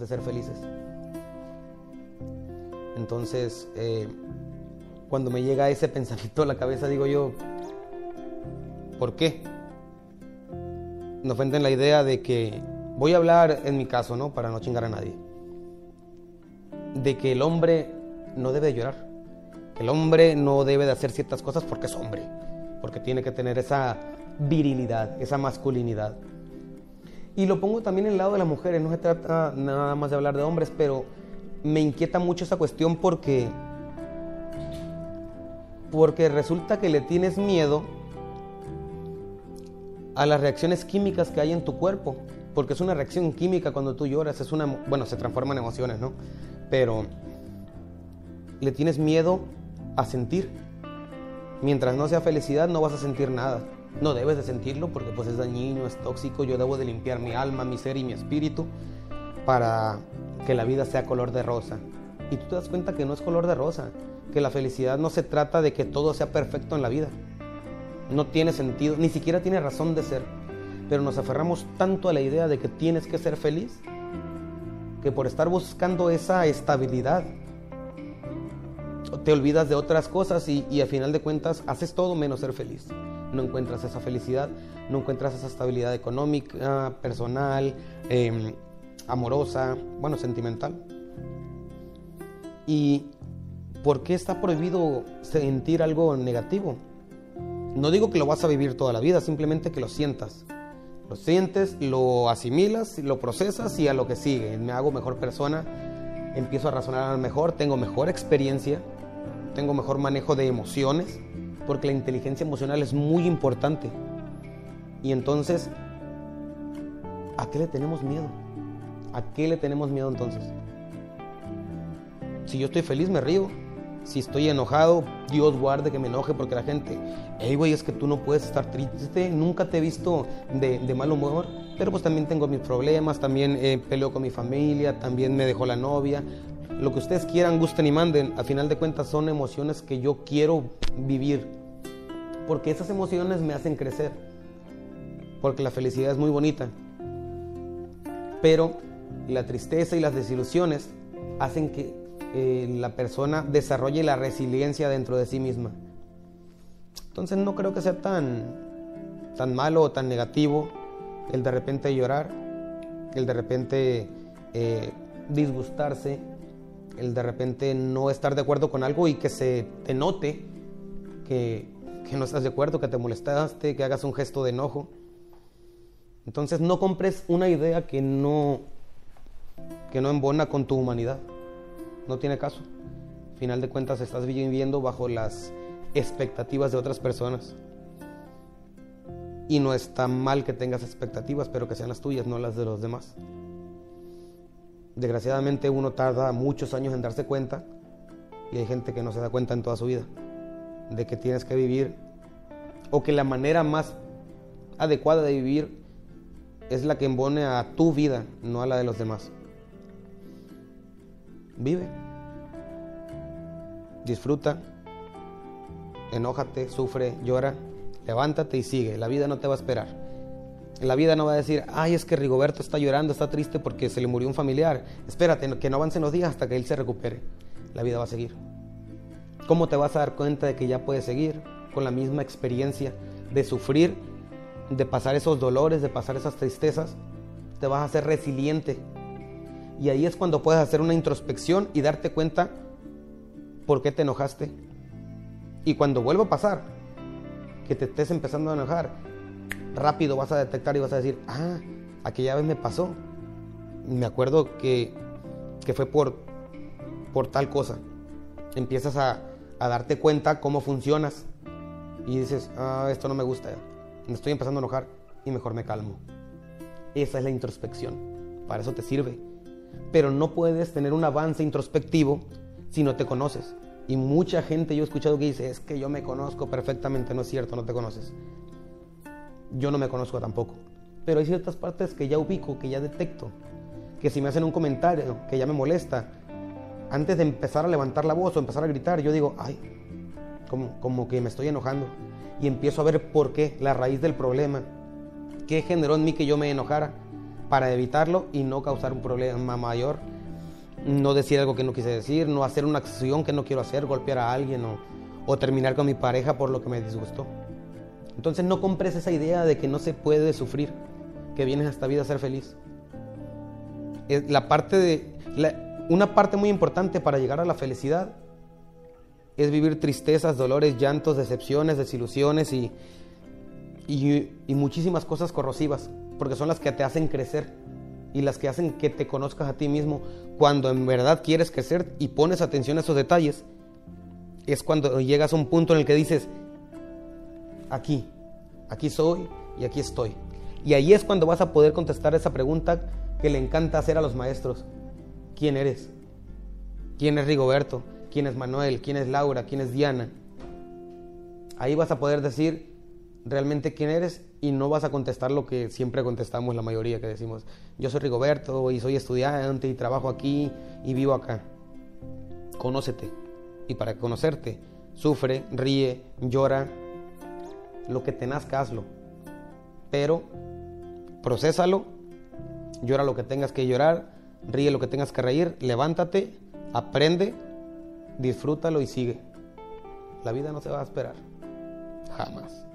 de ser felices. Entonces, eh, cuando me llega ese pensamiento a la cabeza, digo yo, ¿por qué? Me ofenden la idea de que, voy a hablar en mi caso, ¿no? Para no chingar a nadie, de que el hombre no debe llorar, que el hombre no debe de hacer ciertas cosas porque es hombre, porque tiene que tener esa virilidad, esa masculinidad. Y lo pongo también en el lado de las mujeres, no se trata nada más de hablar de hombres, pero me inquieta mucho esa cuestión porque porque resulta que le tienes miedo a las reacciones químicas que hay en tu cuerpo, porque es una reacción química cuando tú lloras, es una bueno, se transforma en emociones, ¿no? Pero le tienes miedo a sentir. Mientras no sea felicidad no vas a sentir nada. No debes de sentirlo porque pues es dañino, es tóxico, yo debo de limpiar mi alma, mi ser y mi espíritu para que la vida sea color de rosa. Y tú te das cuenta que no es color de rosa, que la felicidad no se trata de que todo sea perfecto en la vida. No tiene sentido, ni siquiera tiene razón de ser. Pero nos aferramos tanto a la idea de que tienes que ser feliz que por estar buscando esa estabilidad te olvidas de otras cosas y, y a final de cuentas haces todo menos ser feliz. No encuentras esa felicidad, no encuentras esa estabilidad económica, personal, eh, amorosa, bueno, sentimental. ¿Y por qué está prohibido sentir algo negativo? No digo que lo vas a vivir toda la vida, simplemente que lo sientas. Lo sientes, lo asimilas, lo procesas y a lo que sigue. Me hago mejor persona, empiezo a razonar mejor, tengo mejor experiencia, tengo mejor manejo de emociones, porque la inteligencia emocional es muy importante. Y entonces, ¿a qué le tenemos miedo? ¿A qué le tenemos miedo entonces? Si yo estoy feliz, me río. Si estoy enojado, Dios guarde que me enoje porque la gente, hey, güey, es que tú no puedes estar triste. Nunca te he visto de, mal humor. Pero pues también tengo mis problemas, también eh, peleo con mi familia, también me dejó la novia. Lo que ustedes quieran, gusten y manden, a final de cuentas son emociones que yo quiero vivir. Porque esas emociones me hacen crecer. Porque la felicidad es muy bonita. Pero la tristeza y las desilusiones hacen que eh, la persona desarrolle la resiliencia dentro de sí misma. Entonces no creo que sea tan, tan malo o tan negativo el de repente llorar, el de repente eh, disgustarse, el de repente no estar de acuerdo con algo y que se te note que, que no estás de acuerdo, que te molestaste, que hagas un gesto de enojo. Entonces no compres una idea que no, que no embona con tu humanidad. No tiene caso. Final de cuentas estás viviendo bajo las expectativas de otras personas. Y no está mal que tengas expectativas, pero que sean las tuyas, no las de los demás. Desgraciadamente uno tarda muchos años en darse cuenta y hay gente que no se da cuenta en toda su vida de que tienes que vivir o que la manera más adecuada de vivir es la que embone a tu vida, no a la de los demás. Vive, disfruta, enójate, sufre, llora, levántate y sigue. La vida no te va a esperar. La vida no va a decir, ay, es que Rigoberto está llorando, está triste porque se le murió un familiar. Espérate, que no avancen los días hasta que él se recupere. La vida va a seguir. ¿Cómo te vas a dar cuenta de que ya puedes seguir con la misma experiencia de sufrir, de pasar esos dolores, de pasar esas tristezas? Te vas a hacer resiliente. Y ahí es cuando puedes hacer una introspección y darte cuenta por qué te enojaste. Y cuando vuelva a pasar, que te estés empezando a enojar, rápido vas a detectar y vas a decir, ah, aquella vez me pasó. Me acuerdo que, que fue por, por tal cosa. Empiezas a, a darte cuenta cómo funcionas y dices, ah, esto no me gusta, me estoy empezando a enojar y mejor me calmo. Esa es la introspección, para eso te sirve. Pero no puedes tener un avance introspectivo si no te conoces. Y mucha gente yo he escuchado que dice, es que yo me conozco perfectamente, no es cierto, no te conoces. Yo no me conozco tampoco. Pero hay ciertas partes que ya ubico, que ya detecto, que si me hacen un comentario que ya me molesta, antes de empezar a levantar la voz o empezar a gritar, yo digo, ay, como, como que me estoy enojando. Y empiezo a ver por qué, la raíz del problema. ¿Qué generó en mí que yo me enojara? para evitarlo y no causar un problema mayor. No decir algo que no quise decir, no hacer una acción que no quiero hacer, golpear a alguien o, o terminar con mi pareja por lo que me disgustó. Entonces no compres esa idea de que no se puede sufrir, que vienes a esta vida a ser feliz. Es la parte de, la- una parte muy importante para llegar a la felicidad es vivir tristezas, dolores, llantos, decepciones, desilusiones y, y, muchísimas cosas corrosivas, porque son las que te hacen crecer y las que hacen que te conozcas a ti mismo. Cuando en verdad quieres crecer y pones atención a esos detalles, es cuando llegas a un punto en el que dices, aquí, aquí soy y aquí estoy. Y ahí es cuando vas a poder contestar esa pregunta que le encanta hacer a los maestros. ¿Quién eres? ¿Quién es Rigoberto? ¿Quién es Manuel? ¿Quién es Laura? ¿Quién es Diana? Ahí vas a poder decir realmente quién eres y no vas a contestar lo que siempre contestamos la mayoría, que decimos, yo soy Rigoberto y soy estudiante y trabajo aquí y vivo acá. Conócete. Y para conocerte, sufre, ríe, llora, lo que te nazca, hazlo. Pero procésalo, llora lo que tengas que llorar, ríe lo que tengas que reír, levántate, aprende, disfrútalo y sigue. La vida no se va a esperar. Jamás.